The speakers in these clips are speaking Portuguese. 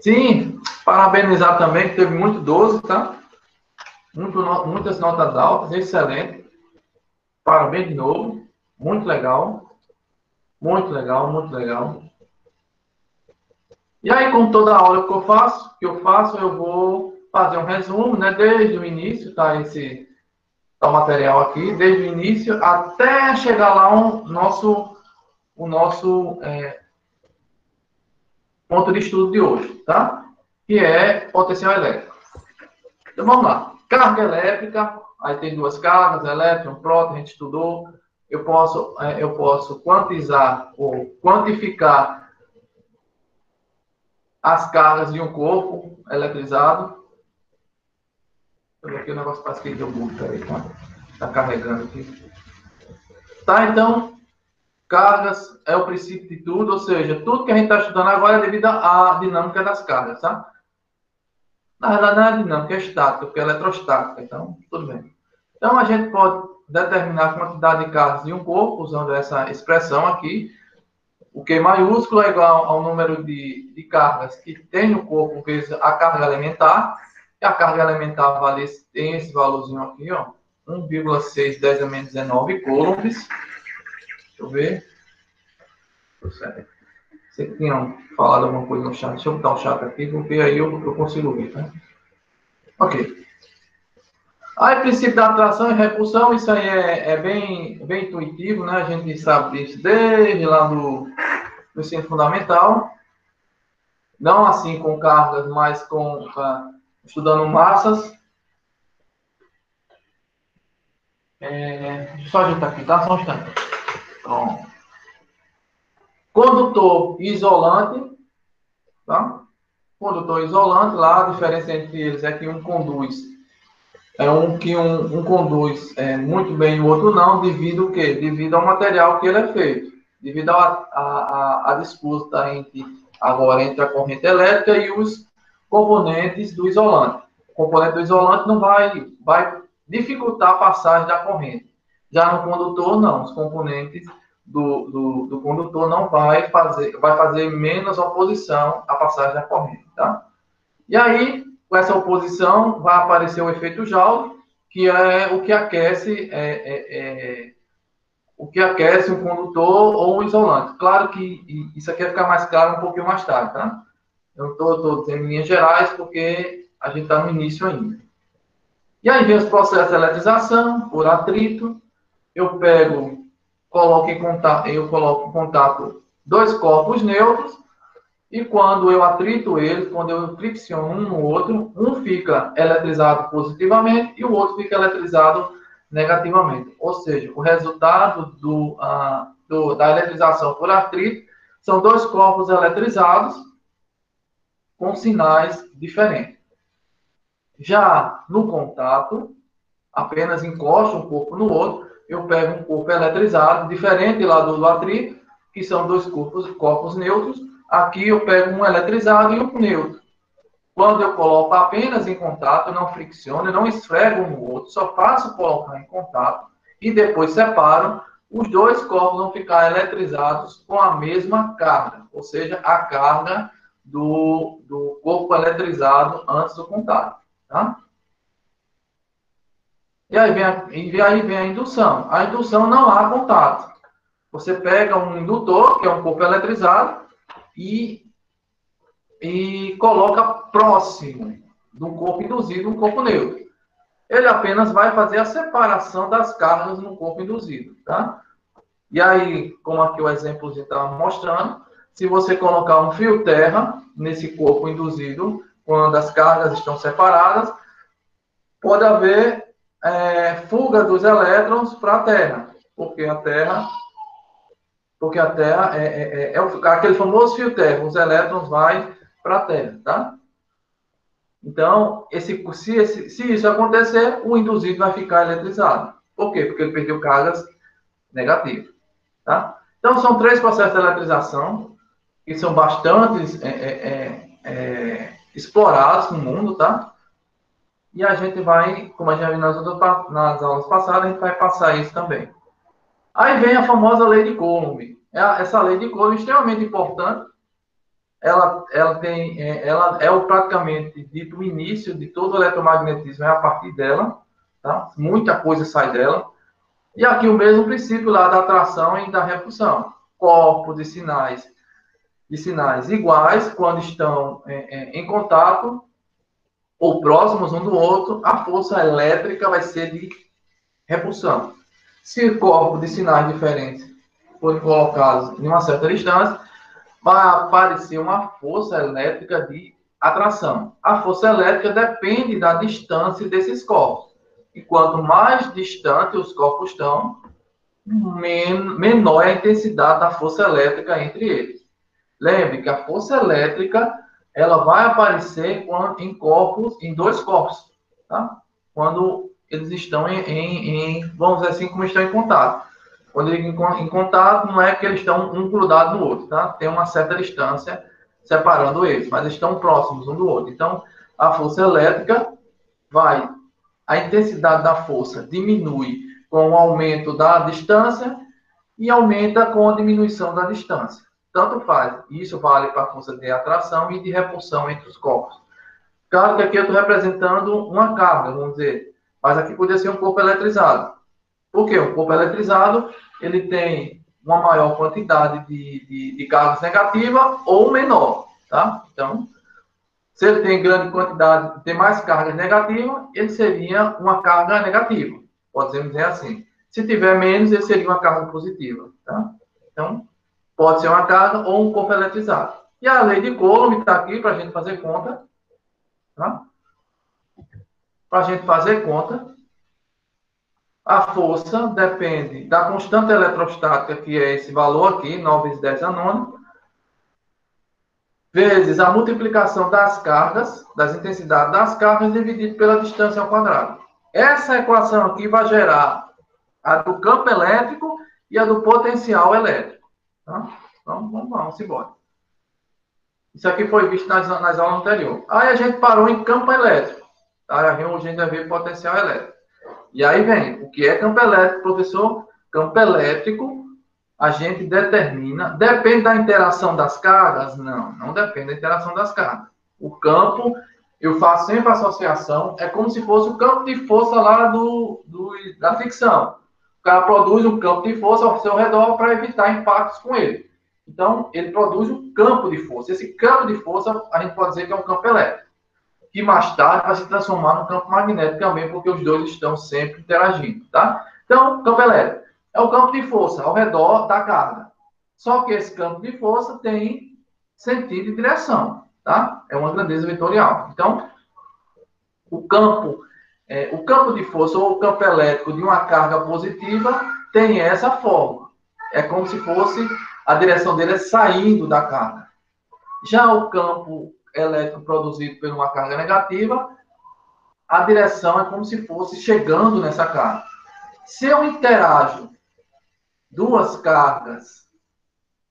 Sim, parabenizar também, que teve muito 12, tá? Muito, muitas notas altas, excelente. Parabéns de novo. Muito legal. Muito legal, muito legal. E aí, com toda aula que eu faço, que eu faço, eu vou fazer um resumo, né? Desde o início, tá? Esse tá material aqui, desde o início até chegar lá o nosso, o nosso é, ponto de estudo de hoje, tá? Que é potencial elétrico. Então vamos lá. Carga elétrica, aí tem duas cargas, elétron, próton, a gente estudou. Eu posso, é, eu posso quantizar ou quantificar as cargas de um corpo eletrizado aqui o negócio parece que deu bug, peraí, tá? Tá carregando aqui. Tá, então, cargas é o princípio de tudo, ou seja, tudo que a gente está estudando agora é devido à dinâmica das cargas, tá? Na verdade, não é dinâmica, é estática, porque é eletrostática, então, tudo bem. Então, a gente pode determinar a quantidade de cargas de um corpo, usando essa expressão aqui. O Q maiúsculo é igual ao número de, de cargas que tem no corpo vezes a carga elementar. E a carga elementar vale, tem esse valorzinho aqui, ó. 1,6 10 a menos 19 coulombs. Deixa eu ver. Você tinha falado alguma coisa no chat. Deixa eu botar o chat aqui, porque aí eu, eu consigo ver, tá? Ok. Aí, princípio da atração e repulsão, isso aí é, é bem, bem intuitivo, né? A gente sabe disso desde lá do, do ensino fundamental. Não assim com cargas, mas com estudando massas. É, deixa eu só ajeitar aqui, tá? Só um instante. Condutor isolante, tá? Condutor isolante, lá a diferença entre eles é que um conduz, é um que um, um conduz é, muito bem e o outro não, devido ao quê? Devido ao material que ele é feito, devido à a, a, a, disputa entre, agora, entre a corrente elétrica e os componentes do isolante. O componente do isolante não vai, vai dificultar a passagem da corrente. Já no condutor, não. Os componentes do, do, do, condutor não vai fazer, vai fazer menos oposição à passagem da corrente, tá? E aí, com essa oposição, vai aparecer o efeito Joule, que é o que aquece é, é, é, o que aquece um condutor ou um isolante. Claro que isso aqui vai ficar mais claro um pouquinho mais tarde, tá? Eu estou dizendo em linhas gerais porque a gente está no início ainda. E aí vem os processos de eletrização por atrito. Eu pego, coloco em contato, eu coloco em contato dois corpos neutros e quando eu atrito eles, quando eu fricciono um no outro, um fica eletrizado positivamente e o outro fica eletrizado negativamente. Ou seja, o resultado do, uh, do, da eletrização por atrito são dois corpos eletrizados com sinais diferentes. Já no contato, apenas encosta um corpo no outro, eu pego um corpo eletrizado, diferente lá do, atrito, que são dois corpos, corpos neutros. Aqui eu pego um eletrizado e um neutro. Quando eu coloco apenas em contato, não fricciono, não esfrego um no outro, só faço colocar em contato e depois separo, os dois corpos vão ficar eletrizados com a mesma carga, ou seja, a carga do, do corpo eletrizado antes do contato. Tá? E aí, vem a, e aí vem a indução. A indução não há contato. Você pega um indutor, que é um corpo eletrizado, e, e coloca próximo do corpo induzido um corpo neutro. Ele apenas vai fazer a separação das cargas no corpo induzido. Tá? E aí, como aqui o exemplo está mostrando, se você colocar um fio terra nesse corpo induzido, quando as cargas estão separadas, pode haver é, fuga dos elétrons para a Terra, porque a Terra, porque a Terra é, é, é, é aquele famoso fio terra, os elétrons vão para a Terra, tá? Então, esse, se, esse, se isso acontecer, o induzido vai ficar eletrizado. Por quê? Porque ele perdeu cargas negativas, tá? Então, são três processos de eletrização que são bastante é, é, explorados no mundo, tá? E a gente vai, como a gente já viu nas, aulas passadas, a gente vai passar isso também. Aí vem a famosa lei de Coulomb. É essa lei de Coulomb é extremamente importante, ela, ela tem, é, ela é o praticamente dito o início de todo o eletromagnetismo é a partir dela, tá? Muita coisa sai dela. E aqui o mesmo princípio lá da atração e da repulsão. Corpos de sinais, de sinais iguais, quando estão é, é, em contato ou próximos um do outro, a força elétrica vai ser de repulsão. Se corpos de sinais diferentes forem colocados em uma certa distância, vai aparecer uma força elétrica de atração. A força elétrica depende da distância desses corpos. E quanto mais distante os corpos estão, menor é a intensidade da força elétrica entre eles. Lembre que a força elétrica ela vai aparecer em corpos, em dois corpos, tá? Quando eles estão em, em, em vamos dizer assim, como estão em contato. Quando eles em contato, não é que eles estão um grudado no outro, tá? Tem uma certa distância separando eles, mas estão próximos um do outro. Então, a força elétrica vai, a intensidade da força diminui com o aumento da distância e aumenta com a diminuição da distância. Tanto faz. Isso vale para a força de atração e de repulsão entre os corpos. Claro que aqui eu estou representando uma carga, vamos dizer, mas aqui poderia ser um corpo eletrizado. Por quê? O corpo eletrizado, ele tem uma maior quantidade de, de, de cargas negativas ou menor, tá? Então, se ele tem grande quantidade, tem mais cargas negativas, ele seria uma carga negativa, podemos dizer assim. Se tiver menos, ele seria uma carga positiva, tá? Então, pode ser uma carga ou um corpo eletrizado. E a lei de Coulomb está aqui para a gente fazer conta, tá? Para a gente fazer conta a força depende da constante eletrostática, que é esse valor aqui, 9 vezes 10 a nona, vezes a multiplicação das cargas, das intensidades das cargas, dividido pela distância ao quadrado. Essa equação aqui vai gerar a do campo elétrico e a do potencial elétrico. Tá? Então, vamos, vamos embora. Isso aqui foi visto nas, nas aulas anteriores. Aí a gente parou em campo elétrico. Tá? A gente vai ver potencial elétrico. E aí vem, o que é campo elétrico, professor? Campo elétrico, a gente determina, depende da interação das cargas? Não, não depende da interação das cargas. O campo, eu faço sempre associação, é como se fosse o campo de força lá do, do da ficção. O cara produz um campo de força ao seu redor para evitar impactos com ele. Então, ele produz um campo de força. Esse campo de força, a gente pode dizer que é um campo elétrico que mais tarde vai se transformar no campo magnético também, porque os dois estão sempre interagindo, tá? Então, campo elétrico é o campo de força ao redor da carga. Só que esse campo de força tem sentido e direção, tá? É uma grandeza vetorial. Então, o campo, é, o campo de força ou o campo elétrico de uma carga positiva tem essa forma. É como se fosse a direção dele é saindo da carga. Já o campo elétrico produzido por uma carga negativa, a direção é como se fosse chegando nessa carga. Se eu interajo duas cargas,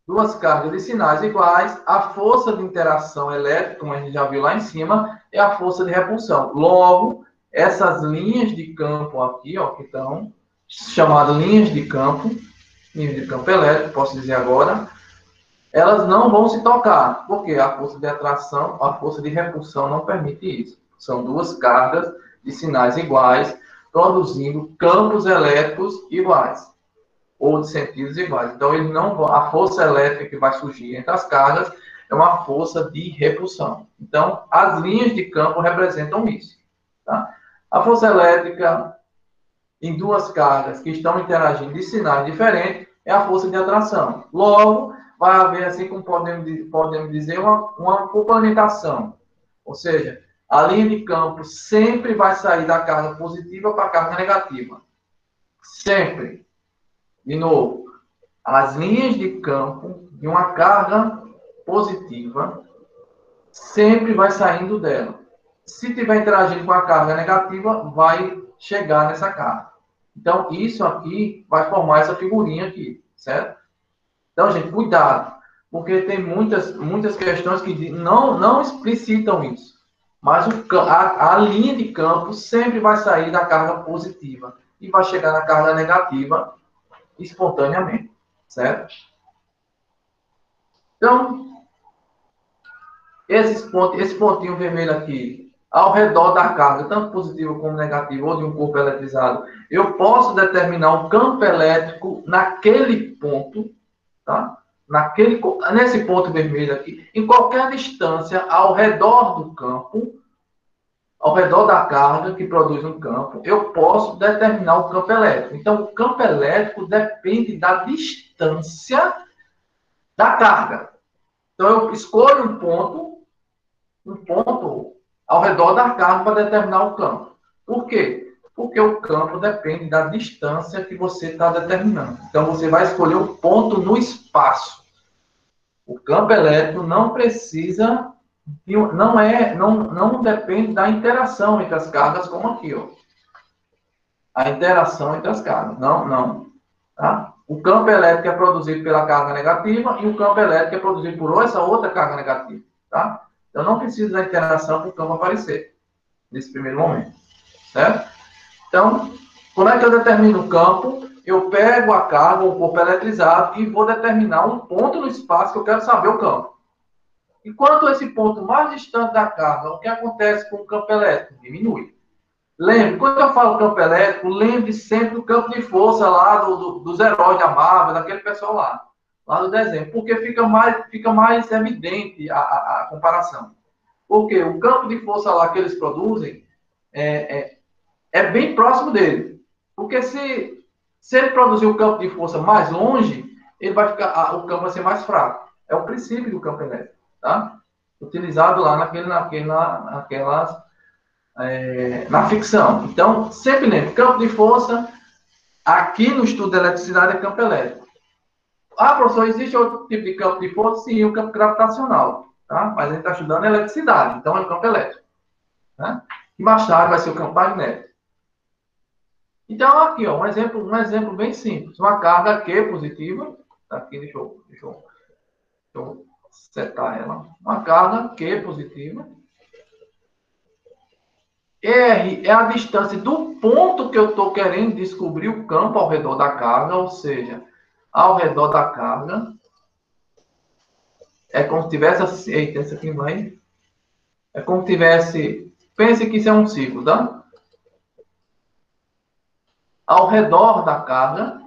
duas cargas de sinais iguais, a força de interação elétrica, como a gente já viu lá em cima, é a força de repulsão. Logo, essas linhas de campo aqui, ó, que estão chamadas linhas de campo, linhas de campo elétrico, posso dizer agora, elas não vão se tocar, porque a força de atração, a força de repulsão não permite isso. São duas cargas de sinais iguais, produzindo campos elétricos iguais, ou de sentidos iguais. Então, ele não a força elétrica que vai surgir entre as cargas é uma força de repulsão. Então, as linhas de campo representam isso. Tá? A força elétrica em duas cargas que estão interagindo de sinais diferentes é a força de atração. Logo, vai haver, assim como podemos, podemos dizer, uma, uma complementação. Ou seja, a linha de campo sempre vai sair da carga positiva para a carga negativa. Sempre. De novo, as linhas de campo de uma carga positiva sempre vai saindo dela. Se tiver interagindo com a carga negativa, vai chegar nessa carga. Então, isso aqui vai formar essa figurinha aqui, certo? Então, gente, cuidado, porque tem muitas, muitas questões que não, não explicitam isso. Mas o, a, a linha de campo sempre vai sair da carga positiva e vai chegar na carga negativa espontaneamente, certo? Então, esses pontos, esse pontinho vermelho aqui, ao redor da carga, tanto positivo como negativo, ou de um corpo eletrizado, eu posso determinar um campo elétrico naquele ponto, tá? Naquele, nesse ponto vermelho aqui, em qualquer distância ao redor do campo, ao redor da carga que produz um campo, eu posso determinar o campo elétrico. Então, o campo elétrico depende da distância da carga. Então, eu escolho um ponto, um ponto ao redor da carga para determinar o campo. Por quê? Porque o campo depende da distância que você está determinando. Então, você vai escolher um ponto no espaço. O campo elétrico não precisa não é, não, não depende da interação entre as cargas, como aqui, ó. A interação entre as cargas. Não, não. Tá? O campo elétrico é produzido pela carga negativa e o campo elétrico é produzido por essa outra carga negativa. Tá? Então, não precisa da interação para o campo aparecer, nesse primeiro momento. Certo? Então, como é que eu determino o campo? Eu pego a carga, o corpo eletrizado, e vou determinar um ponto no espaço que eu quero saber o campo. Enquanto esse ponto mais distante da carga, o que acontece com o campo elétrico? Diminui. Lembre, quando eu falo campo elétrico, lembre sempre do campo de força lá do, do, dos heróis da Marvel, daquele pessoal lá, lá do desenho, porque fica mais, fica mais evidente a, a, a comparação. Porque o campo de força lá que eles produzem é, é, é bem próximo dele. Porque se, se ele produzir o campo de força mais longe, ele vai ficar, a, o campo vai ser mais fraco. É o princípio do campo elétrico tá? Utilizado lá naquele, naquele, naquelas, é, na ficção. Então, sempre lembre, campo de força, aqui no estudo de eletricidade é campo elétrico. Ah, professor, existe outro tipo de campo de força? Sim, o campo gravitacional, tá? Mas a gente está estudando eletricidade, então é o campo elétrico. Né? E mais tarde vai ser o campo magnético. Então, aqui, ó, um exemplo, um exemplo bem simples. Uma carga Q positiva. Tá aqui, deixa eu, deixa eu, deixa eu setar ela. Uma carga Q positiva. R é a distância do ponto que eu estou querendo descobrir o campo ao redor da carga, ou seja, ao redor da carga. É como se tivesse assim. Eita, esse aqui vai. É como se tivesse. Pense que isso é um ciclo, tá? Ao redor da carga.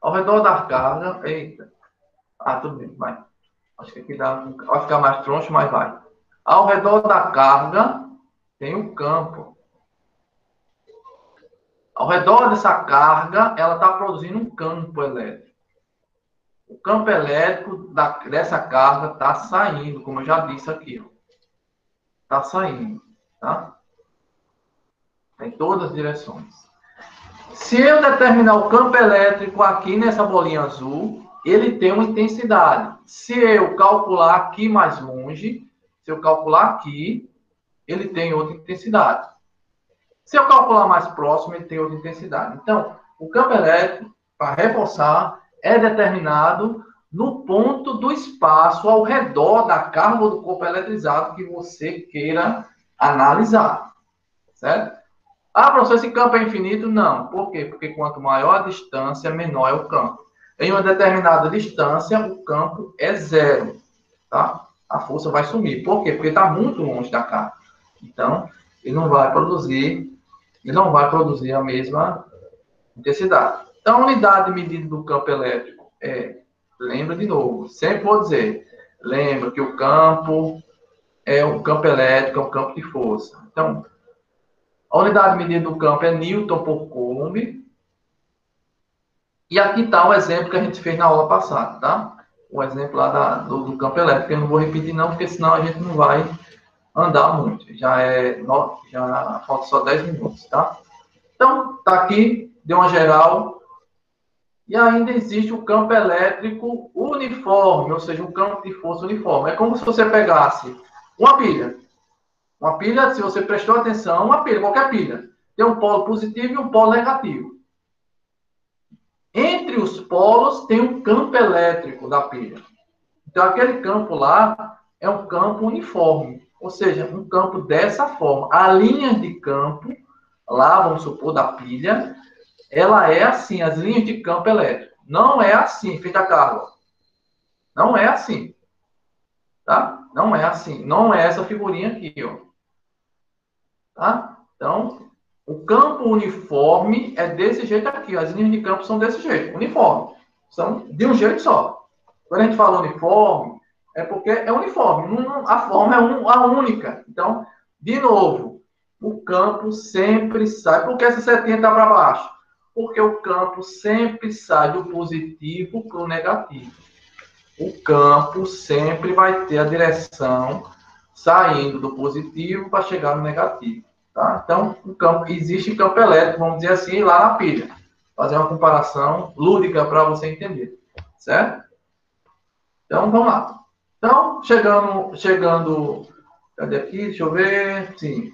Ao redor da carga. Eita. Ah, tudo bem, vai. Acho que aqui dá, vai ficar mais troncho, mas vai. Ao redor da carga tem um campo. Ao redor dessa carga, ela está produzindo um campo elétrico. O campo elétrico da, dessa carga está saindo, como eu já disse aqui. Está saindo. Tá? Em todas as direções. Se eu determinar o campo elétrico aqui nessa bolinha azul, ele tem uma intensidade. Se eu calcular aqui mais longe, se eu calcular aqui, ele tem outra intensidade. Se eu calcular mais próximo, ele tem outra intensidade. Então, o campo elétrico, para reforçar, é determinado no ponto do espaço ao redor da carga do corpo eletrizado que você queira analisar. Certo? Ah, professor, esse campo é infinito? Não. Por quê? Porque quanto maior a distância, menor é o campo. Em uma determinada distância, o campo é zero, tá? A força vai sumir. Por quê? Porque está muito longe da carga. Então, ele não vai produzir, ele não vai produzir a mesma intensidade. Então, a unidade de medida do campo elétrico é, lembra de novo, sempre vou dizer, lembra que o campo é um campo elétrico, é um campo de força. Então, a unidade de medida do campo é Newton por Coulomb, e aqui está o exemplo que a gente fez na aula passada, tá? O exemplo lá da, do, do, campo elétrico. Eu não vou repetir não, porque senão a gente não vai andar muito. Já é já falta só 10 minutos, tá? Então, tá aqui, deu uma geral. E ainda existe o campo elétrico uniforme, ou seja, um campo de força uniforme. É como se você pegasse uma pilha. Uma pilha, se você prestou atenção, uma pilha, qualquer pilha. Tem um polo positivo e um polo negativo. Entre os polos tem um campo elétrico da pilha. Então, aquele campo lá é um campo uniforme, ou seja, um campo dessa forma. A linha de campo, lá, vamos supor, da pilha, ela é assim, as linhas de campo elétrico. Não é assim, feita a carga. Não é assim. tá? Não é assim, não é essa figurinha aqui, ó. Tá? Então, o campo uniforme é desse jeito aqui, as linhas de campo são desse jeito, uniforme. São de um jeito só. Quando a gente fala uniforme, é porque é uniforme, a forma é a única. Então, de novo, o campo sempre sai. Por que essa setinha está para baixo? Porque o campo sempre sai do positivo para o negativo. O campo sempre vai ter a direção saindo do positivo para chegar no negativo. Tá? Então, o campo, existe campo elétrico, vamos dizer assim, lá na pilha. Fazer uma comparação lúdica para você entender. Certo? Então, vamos lá. Então, chegando, chegando, cadê aqui? Deixa eu ver. Sim.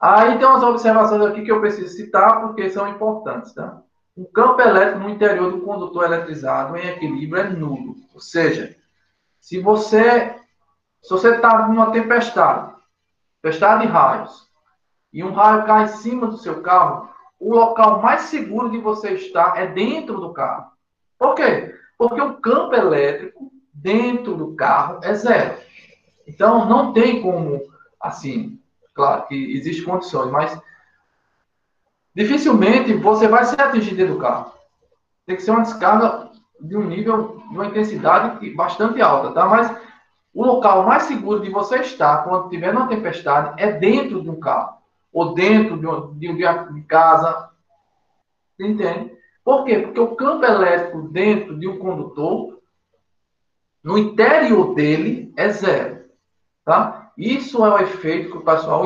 Aí tem umas observações aqui que eu preciso citar porque são importantes, tá? O campo elétrico no interior do condutor eletrizado em equilíbrio é nulo. Ou seja, se você se você está numa tempestade, tempestade de raios, e um raio cai em cima do seu carro, o local mais seguro de você estar é dentro do carro. Por quê? Porque o campo elétrico dentro do carro é zero. Então, não tem como, assim, claro que existem condições, mas dificilmente você vai ser atingido dentro do carro. Tem que ser uma descarga de um nível, de uma intensidade bastante alta, tá? Mas o local mais seguro de você estar quando tiver uma tempestade é dentro de um carro ou dentro de, um, de, de casa. Entende? Por quê? Porque o campo elétrico dentro de um condutor, no interior dele, é zero. Tá? Isso é o efeito que o pessoal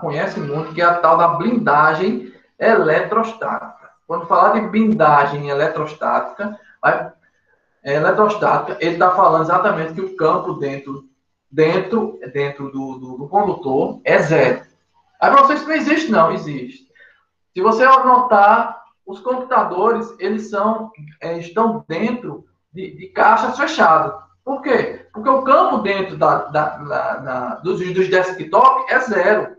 conhece muito, que é a tal da blindagem eletrostática. Quando falar de blindagem eletrostática, é, eletrostática, ele está falando exatamente que o campo dentro, dentro, dentro do, do, do condutor é zero. Aí vocês não existe, não, existe. Se você notar os computadores, eles são, é, estão dentro de, de, caixas fechadas. Por quê? Porque o campo dentro da, da, da, da dos, dos desktop é zero.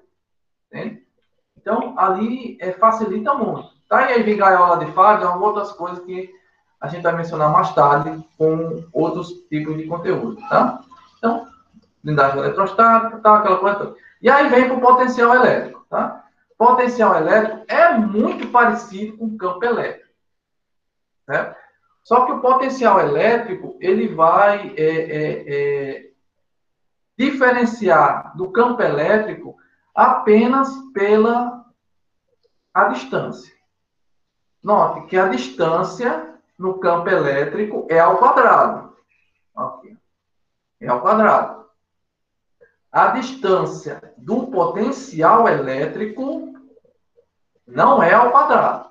Entende? Então, ali é, facilita muito. Tá? E aí vem gaiola de fada, outras coisas que a gente vai mencionar mais tarde com outros tipos de conteúdo, tá? Então, blindagem eletrostática, tá, aquela coisa toda. E aí vem com o potencial elétrico, tá? Potencial elétrico é muito parecido com o campo elétrico. Né? Só que o potencial elétrico ele vai é, é, é, diferenciar do campo elétrico apenas pela a distância. Note que a distância no campo elétrico é ao quadrado. É ao quadrado a distância do potencial elétrico não é ao quadrado.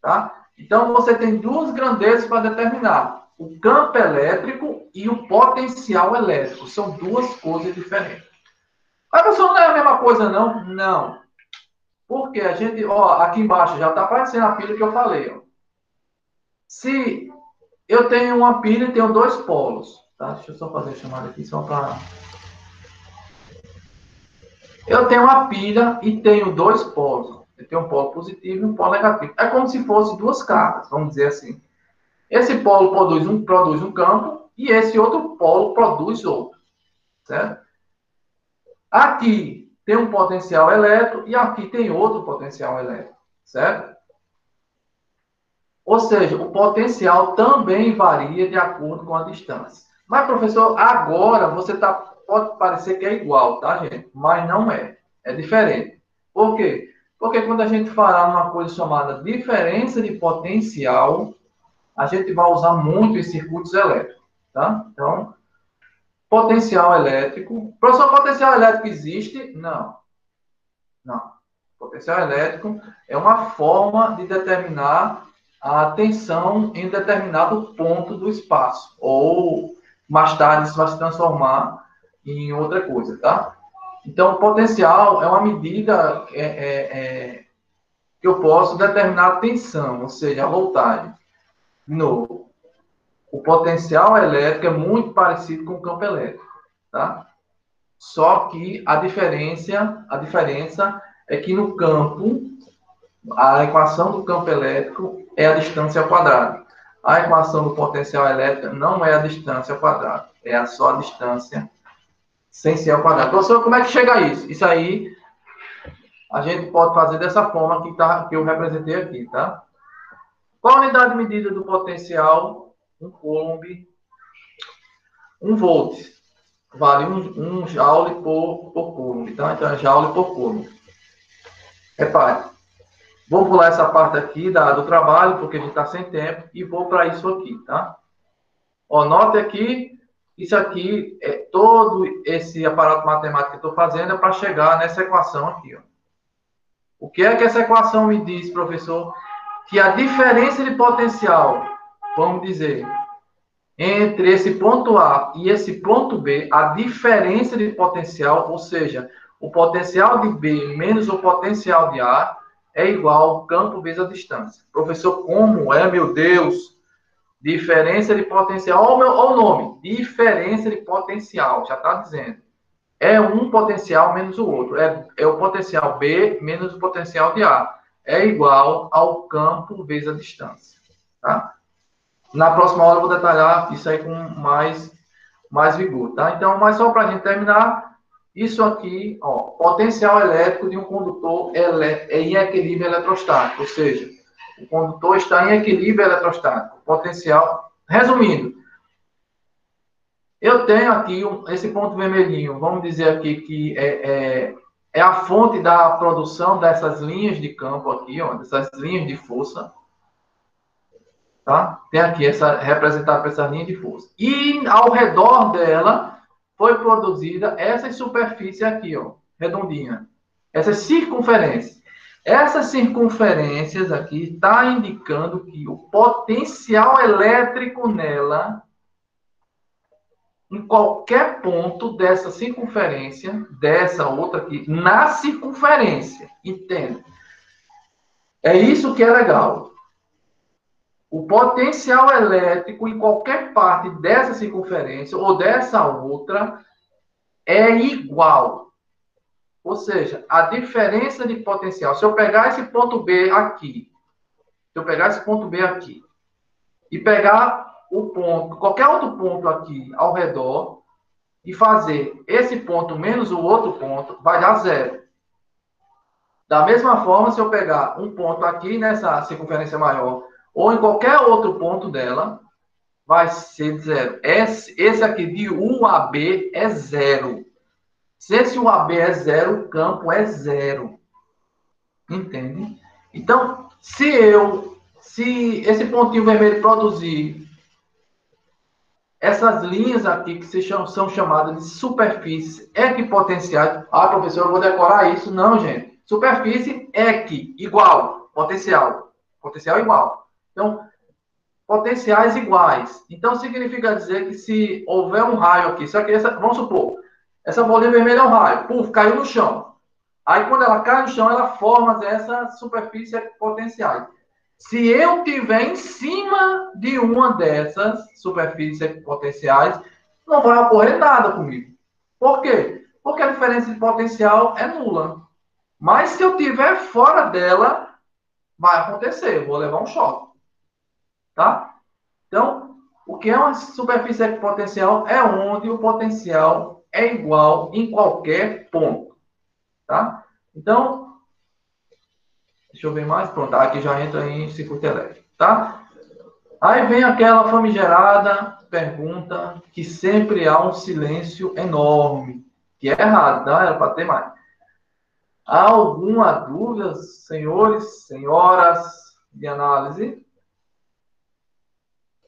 Tá? Então, você tem duas grandezas para determinar: o campo elétrico e o potencial elétrico. São duas coisas diferentes. Mas, professor, não é a mesma coisa, não? Não. Porque a gente, ó, aqui embaixo já está aparecendo a pilha que eu falei. Ó. Se eu tenho uma pilha e tenho dois polos, tá? Deixa eu só fazer a chamada aqui, só para eu tenho uma pilha e tenho dois polos. Eu tenho um polo positivo e um polo negativo. É como se fossem duas cargas, vamos dizer assim. Esse polo produz um, produz um campo e esse outro polo produz outro. Certo? Aqui tem um potencial elétrico e aqui tem outro potencial elétrico. Certo? Ou seja, o potencial também varia de acordo com a distância. Mas, professor, agora você está pode parecer que é igual, tá, gente? Mas não é. É diferente. Por quê? Porque quando a gente falar uma coisa chamada diferença de potencial, a gente vai usar muito em circuitos elétricos, tá? Então, potencial elétrico. Professor, potencial elétrico existe? Não. Não. Potencial elétrico é uma forma de determinar a tensão em determinado ponto do espaço. Ou mais tarde isso vai se transformar em outra coisa, tá? Então, potencial é uma medida é, é, é, que eu posso determinar a tensão, ou seja, a voltagem. De novo, o potencial elétrico é muito parecido com o campo elétrico, tá? Só que a diferença, a diferença é que no campo, a equação do campo elétrico é a distância ao quadrado. a equação do potencial elétrico não é a distância ao quadrado, é só a distância sem ser ao quadrado. Professor, como é que chega a isso? Isso aí a gente pode fazer dessa forma que, tá, que eu representei aqui, tá? Qual a unidade de medida do potencial? Um coulomb, um volt. Vale um, um joule por, por coulomb, tá? Então, é joule por coulomb. Repare. Vou pular essa parte aqui da, do trabalho, porque a gente está sem tempo, e vou para isso aqui, tá? Ó, note aqui, isso aqui, é todo esse aparato matemático que estou fazendo é para chegar nessa equação aqui, ó. O que é que essa equação me diz, professor? Que a diferença de potencial, vamos dizer, entre esse ponto A e esse ponto B, a diferença de potencial, ou seja, o potencial de B menos o potencial de A, é igual ao campo vezes a distância. Professor, como é, meu Deus? Diferença de potencial, olha o nome, diferença de potencial, já está dizendo é um potencial menos o outro. É, é o potencial B menos o potencial de A. É igual ao campo vezes a distância. Tá? Na próxima aula eu vou detalhar isso aí com mais, mais vigor. Tá? Então, mas só para a gente terminar, isso aqui, ó, potencial elétrico de um condutor é em equilíbrio eletrostático, ou seja, o condutor está em equilíbrio eletrostático. Potencial, resumindo, eu tenho aqui um, esse ponto vermelhinho, vamos dizer aqui que é, é, é, a fonte da produção dessas linhas de campo aqui, ó, dessas linhas de força. Tá? Tem aqui essa representada por essa linha de força. E ao redor dela foi produzida essa superfície aqui, ó, redondinha. Essas circunferências. Essas circunferências aqui está indicando que o potencial elétrico nela em qualquer ponto dessa circunferência, dessa outra aqui, na circunferência. Entenda? É isso que é legal. O potencial elétrico em qualquer parte dessa circunferência ou dessa outra é igual. Ou seja, a diferença de potencial. Se eu pegar esse ponto B aqui, se eu pegar esse ponto B aqui e pegar o ponto, qualquer outro ponto aqui ao redor e fazer esse ponto menos o outro ponto, vai dar zero. Da mesma forma, se eu pegar um ponto aqui nessa circunferência maior, ou em qualquer outro ponto dela, vai ser zero. Esse, esse aqui de U a B é zero. Se esse U a B é zero, o campo é zero. Entende? Então, se eu, se esse pontinho vermelho produzir essas linhas aqui que se chamam, são chamadas de superfícies equipotenciais. Ah, professor, eu vou decorar isso. Não, gente. Superfície equi, igual, potencial. Potencial igual. Então, potenciais iguais. Então, significa dizer que se houver um raio aqui, só que essa, vamos supor, essa bolinha vermelha é um raio, puf, caiu no chão. Aí, quando ela cai no chão, ela forma essas superfícies potenciais. Se eu tiver em cima de uma dessas superfícies potenciais, não vai ocorrer nada comigo. Por quê? Porque a diferença de potencial é nula. Mas se eu tiver fora dela, vai acontecer, eu vou levar um choque. Tá? Então, o que é uma superfície potencial é onde o potencial é igual em qualquer ponto. Tá? Então, Deixa eu ver mais. Pronto, aqui já entra em circuito elétrico, tá? Aí vem aquela famigerada pergunta que sempre há um silêncio enorme, que é errado, tá? Era para ter mais. Há alguma dúvida, senhores, senhoras de análise?